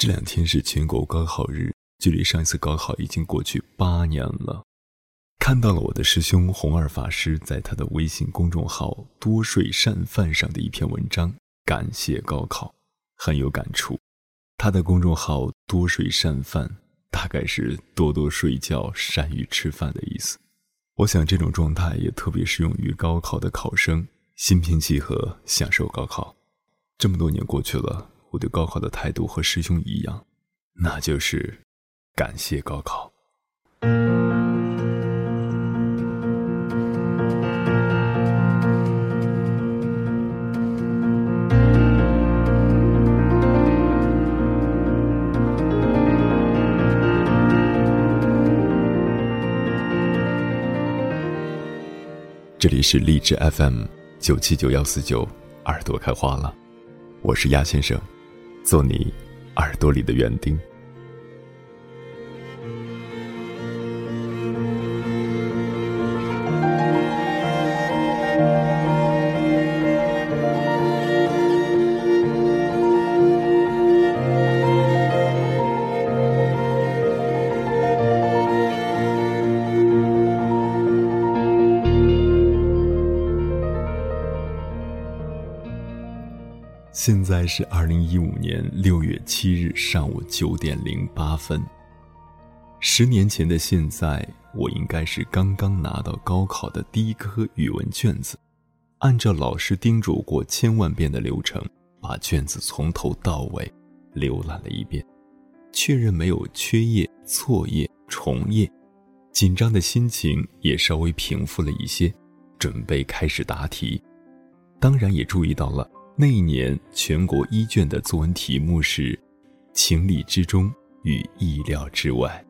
这两天是全国高考日，距离上一次高考已经过去八年了。看到了我的师兄红二法师在他的微信公众号“多睡善饭”上的一篇文章，感谢高考，很有感触。他的公众号“多睡善饭”大概是多多睡觉、善于吃饭的意思。我想这种状态也特别适用于高考的考生，心平气和享受高考。这么多年过去了，我对高考的态度和师兄一样，那就是感谢高考。这里是荔枝 FM 九七九幺四九，耳朵开花了，我是鸭先生，做你耳朵里的园丁。现在是二零一五年六月七日上午九点零八分。十年前的现在，我应该是刚刚拿到高考的第一科语文卷子，按照老师叮嘱过千万遍的流程，把卷子从头到尾浏览了一遍，确认没有缺页、错页、重页，紧张的心情也稍微平复了一些，准备开始答题。当然也注意到了。那一年，全国一卷的作文题目是“情理之中与意料之外”。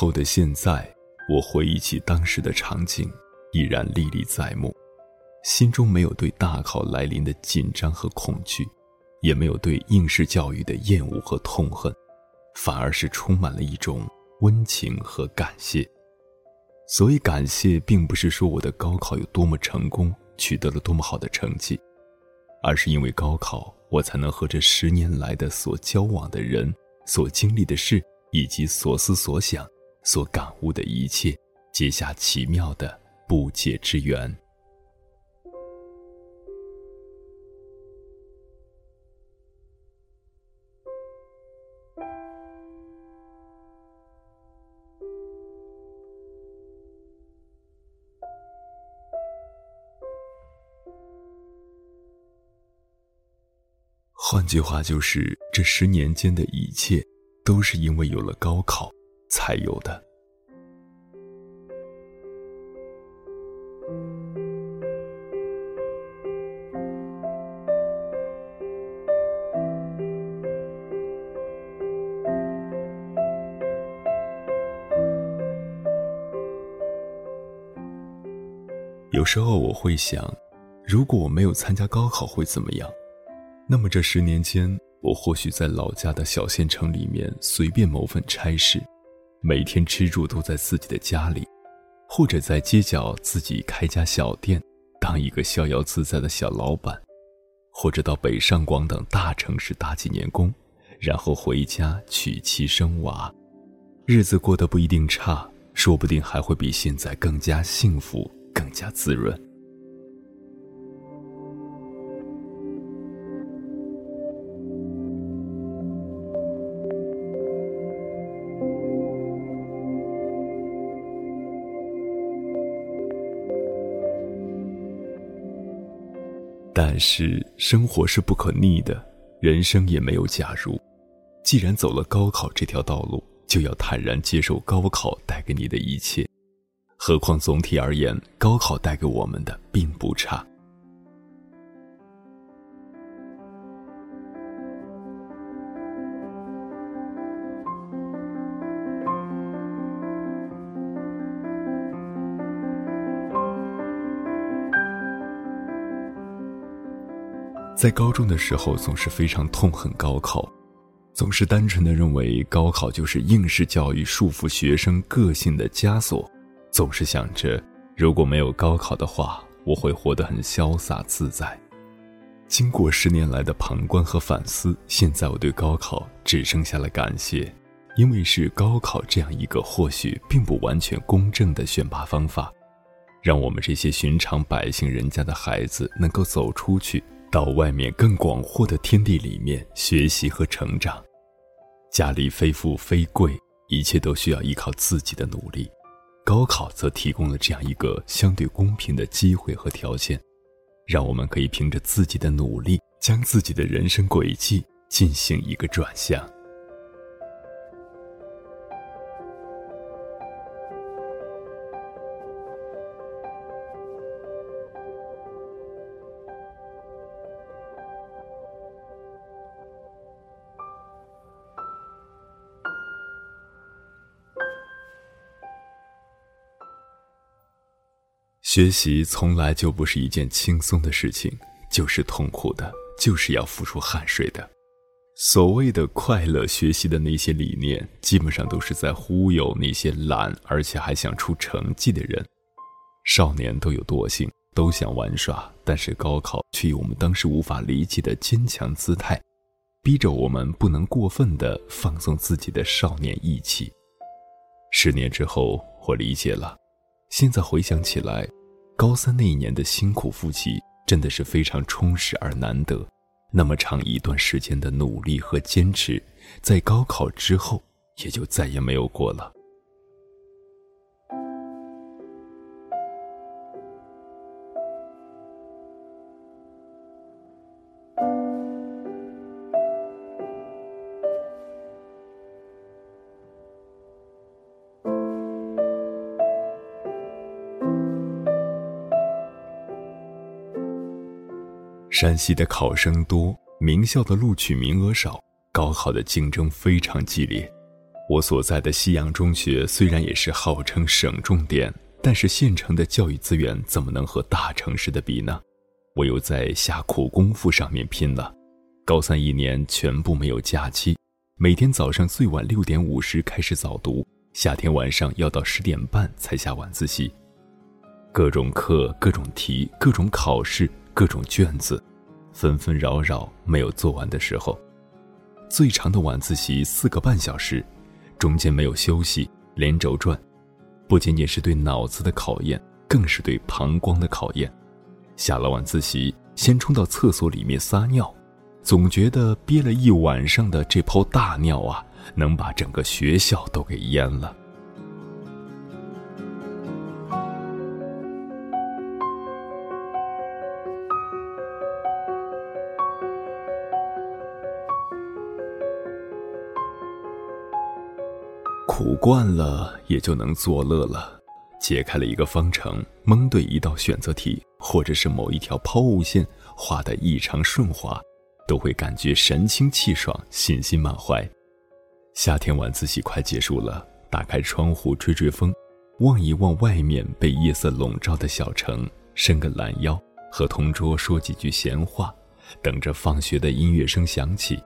后的现在，我回忆起当时的场景，依然历历在目，心中没有对大考来临的紧张和恐惧，也没有对应试教育的厌恶和痛恨，反而是充满了一种温情和感谢。所以，感谢并不是说我的高考有多么成功，取得了多么好的成绩，而是因为高考，我才能和这十年来的所交往的人，所经历的事。以及所思所想、所感悟的一切，结下奇妙的不解之缘。换句话就是，这十年间的一切。都是因为有了高考才有的。有时候我会想，如果我没有参加高考会怎么样？那么这十年间。我或许在老家的小县城里面随便谋份差事，每天吃住都在自己的家里，或者在街角自己开家小店，当一个逍遥自在的小老板，或者到北上广等大城市打几年工，然后回家娶妻生娃，日子过得不一定差，说不定还会比现在更加幸福，更加滋润。但是生活是不可逆的，人生也没有假如。既然走了高考这条道路，就要坦然接受高考带给你的一切。何况总体而言，高考带给我们的并不差。在高中的时候，总是非常痛恨高考，总是单纯的认为高考就是应试教育束缚学生个性的枷锁，总是想着如果没有高考的话，我会活得很潇洒自在。经过十年来的旁观和反思，现在我对高考只剩下了感谢，因为是高考这样一个或许并不完全公正的选拔方法，让我们这些寻常百姓人家的孩子能够走出去。到外面更广阔的天地里面学习和成长，家里非富非贵，一切都需要依靠自己的努力。高考则提供了这样一个相对公平的机会和条件，让我们可以凭着自己的努力，将自己的人生轨迹进行一个转向。学习从来就不是一件轻松的事情，就是痛苦的，就是要付出汗水的。所谓的快乐学习的那些理念，基本上都是在忽悠那些懒而且还想出成绩的人。少年都有惰性，都想玩耍，但是高考却以我们当时无法理解的坚强姿态，逼着我们不能过分的放纵自己的少年意气。十年之后，我理解了，现在回想起来。高三那一年的辛苦复习，真的是非常充实而难得。那么长一段时间的努力和坚持，在高考之后，也就再也没有过了。山西的考生多，名校的录取名额少，高考的竞争非常激烈。我所在的西阳中学虽然也是号称省重点，但是县城的教育资源怎么能和大城市的比呢？我又在下苦功夫上面拼了。高三一年全部没有假期，每天早上最晚六点五十开始早读，夏天晚上要到十点半才下晚自习。各种课、各种题、各种考试、各种卷子。纷纷扰扰，没有做完的时候，最长的晚自习四个半小时，中间没有休息，连轴转，不仅仅是对脑子的考验，更是对膀胱的考验。下了晚自习，先冲到厕所里面撒尿，总觉得憋了一晚上的这泡大尿啊，能把整个学校都给淹了。惯了，也就能作乐了。解开了一个方程，蒙对一道选择题，或者是某一条抛物线画得异常顺滑，都会感觉神清气爽、信心满怀。夏天晚自习快结束了，打开窗户吹吹风，望一望外面被夜色笼罩的小城，伸个懒腰，和同桌说几句闲话，等着放学的音乐声响起。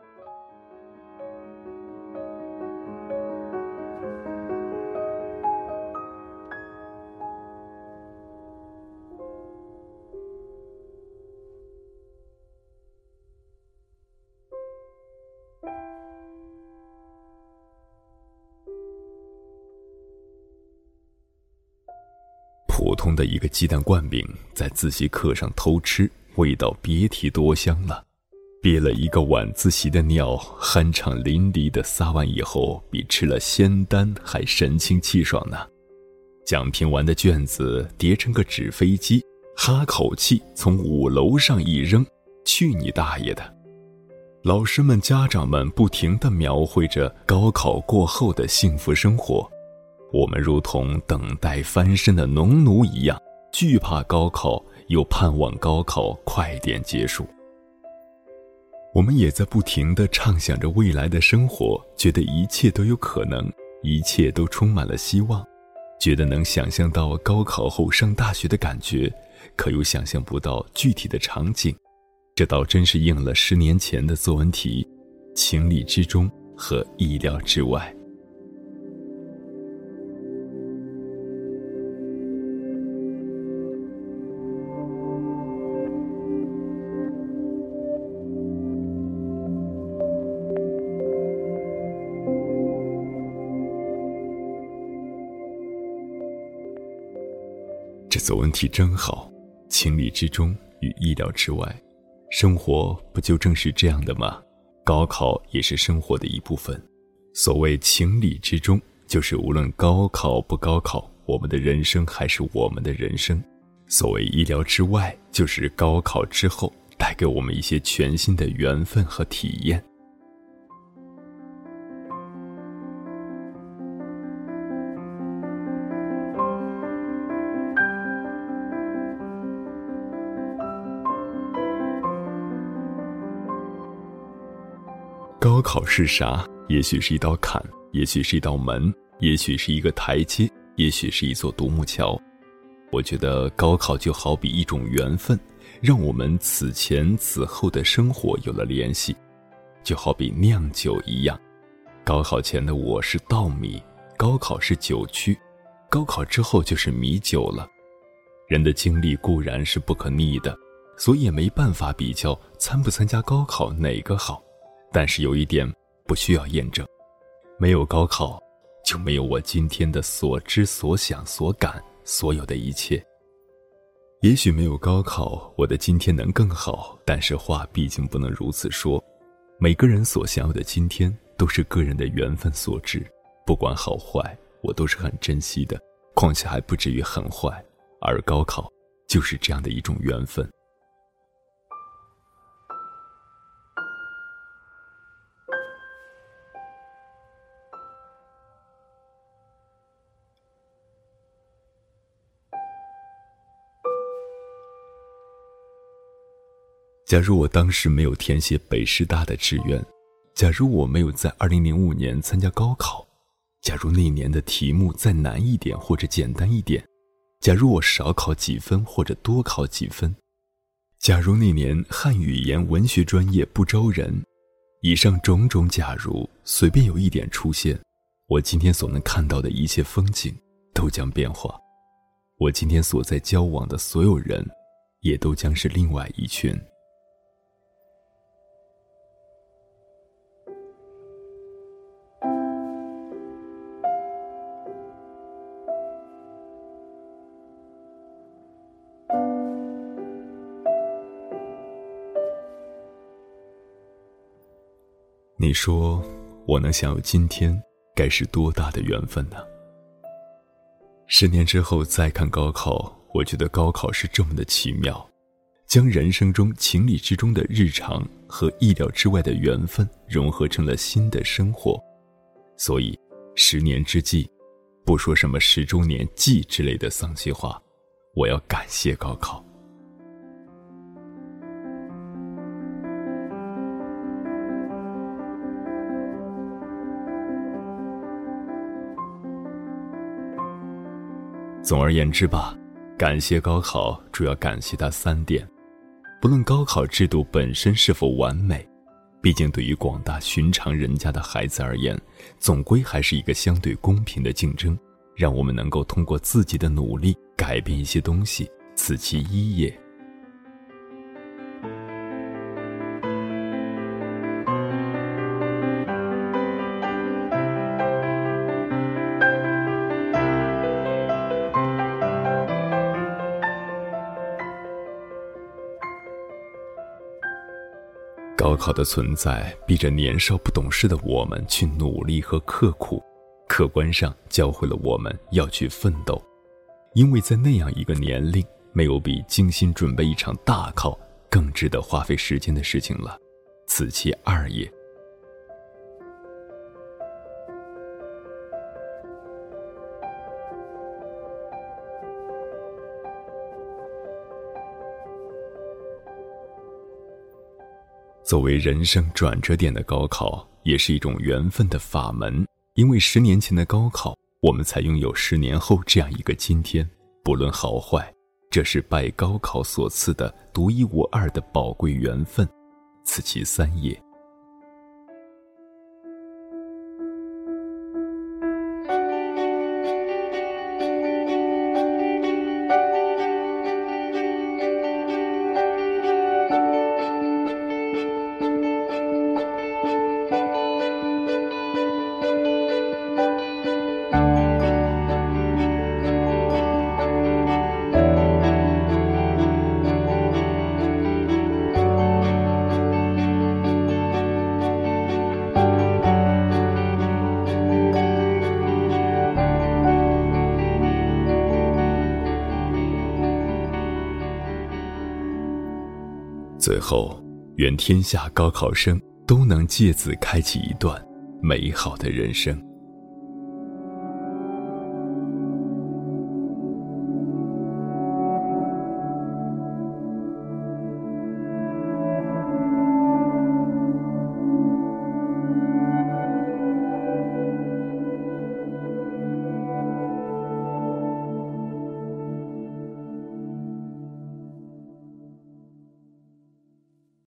普通的一个鸡蛋灌饼，在自习课上偷吃，味道别提多香了。憋了一个晚自习的尿，酣畅淋漓的撒完以后，比吃了仙丹还神清气爽呢。讲评完的卷子叠成个纸飞机，哈口气从五楼上一扔，去你大爷的！老师们、家长们不停地描绘着高考过后的幸福生活。我们如同等待翻身的农奴一样，惧怕高考，又盼望高考快点结束。我们也在不停地畅想着未来的生活，觉得一切都有可能，一切都充满了希望，觉得能想象到高考后上大学的感觉，可又想象不到具体的场景。这倒真是应了十年前的作文题：情理之中和意料之外。作文题真好，情理之中与意料之外，生活不就正是这样的吗？高考也是生活的一部分。所谓情理之中，就是无论高考不高考，我们的人生还是我们的人生；所谓意料之外，就是高考之后带给我们一些全新的缘分和体验。考是啥？也许是一道坎，也许是一道门，也许是一个台阶，也许是一座独木桥。我觉得高考就好比一种缘分，让我们此前此后的生活有了联系，就好比酿酒一样。高考前的我是稻米，高考是酒曲，高考之后就是米酒了。人的经历固然是不可逆的，所以也没办法比较参不参加高考哪个好。但是有一点不需要验证，没有高考，就没有我今天的所知所想所感，所有的一切。也许没有高考，我的今天能更好，但是话毕竟不能如此说。每个人所想要的今天，都是个人的缘分所致，不管好坏，我都是很珍惜的。况且还不至于很坏，而高考就是这样的一种缘分。假如我当时没有填写北师大的志愿，假如我没有在二零零五年参加高考，假如那年的题目再难一点或者简单一点，假如我少考几分或者多考几分，假如那年汉语言文学专业不招人，以上种种假如随便有一点出现，我今天所能看到的一切风景都将变化，我今天所在交往的所有人，也都将是另外一群。你说，我能享有今天，该是多大的缘分呢？十年之后再看高考，我觉得高考是这么的奇妙，将人生中情理之中的日常和意料之外的缘分融合成了新的生活。所以，十年之际，不说什么十周年祭之类的丧气话，我要感谢高考。总而言之吧，感谢高考，主要感谢它三点。不论高考制度本身是否完美，毕竟对于广大寻常人家的孩子而言，总归还是一个相对公平的竞争，让我们能够通过自己的努力改变一些东西，此其一也。高考的存在逼着年少不懂事的我们去努力和刻苦，客观上教会了我们要去奋斗，因为在那样一个年龄，没有比精心准备一场大考更值得花费时间的事情了，此其二也。作为人生转折点的高考，也是一种缘分的法门。因为十年前的高考，我们才拥有十年后这样一个今天。不论好坏，这是拜高考所赐的独一无二的宝贵缘分，此其三也。愿天下高考生都能借此开启一段美好的人生。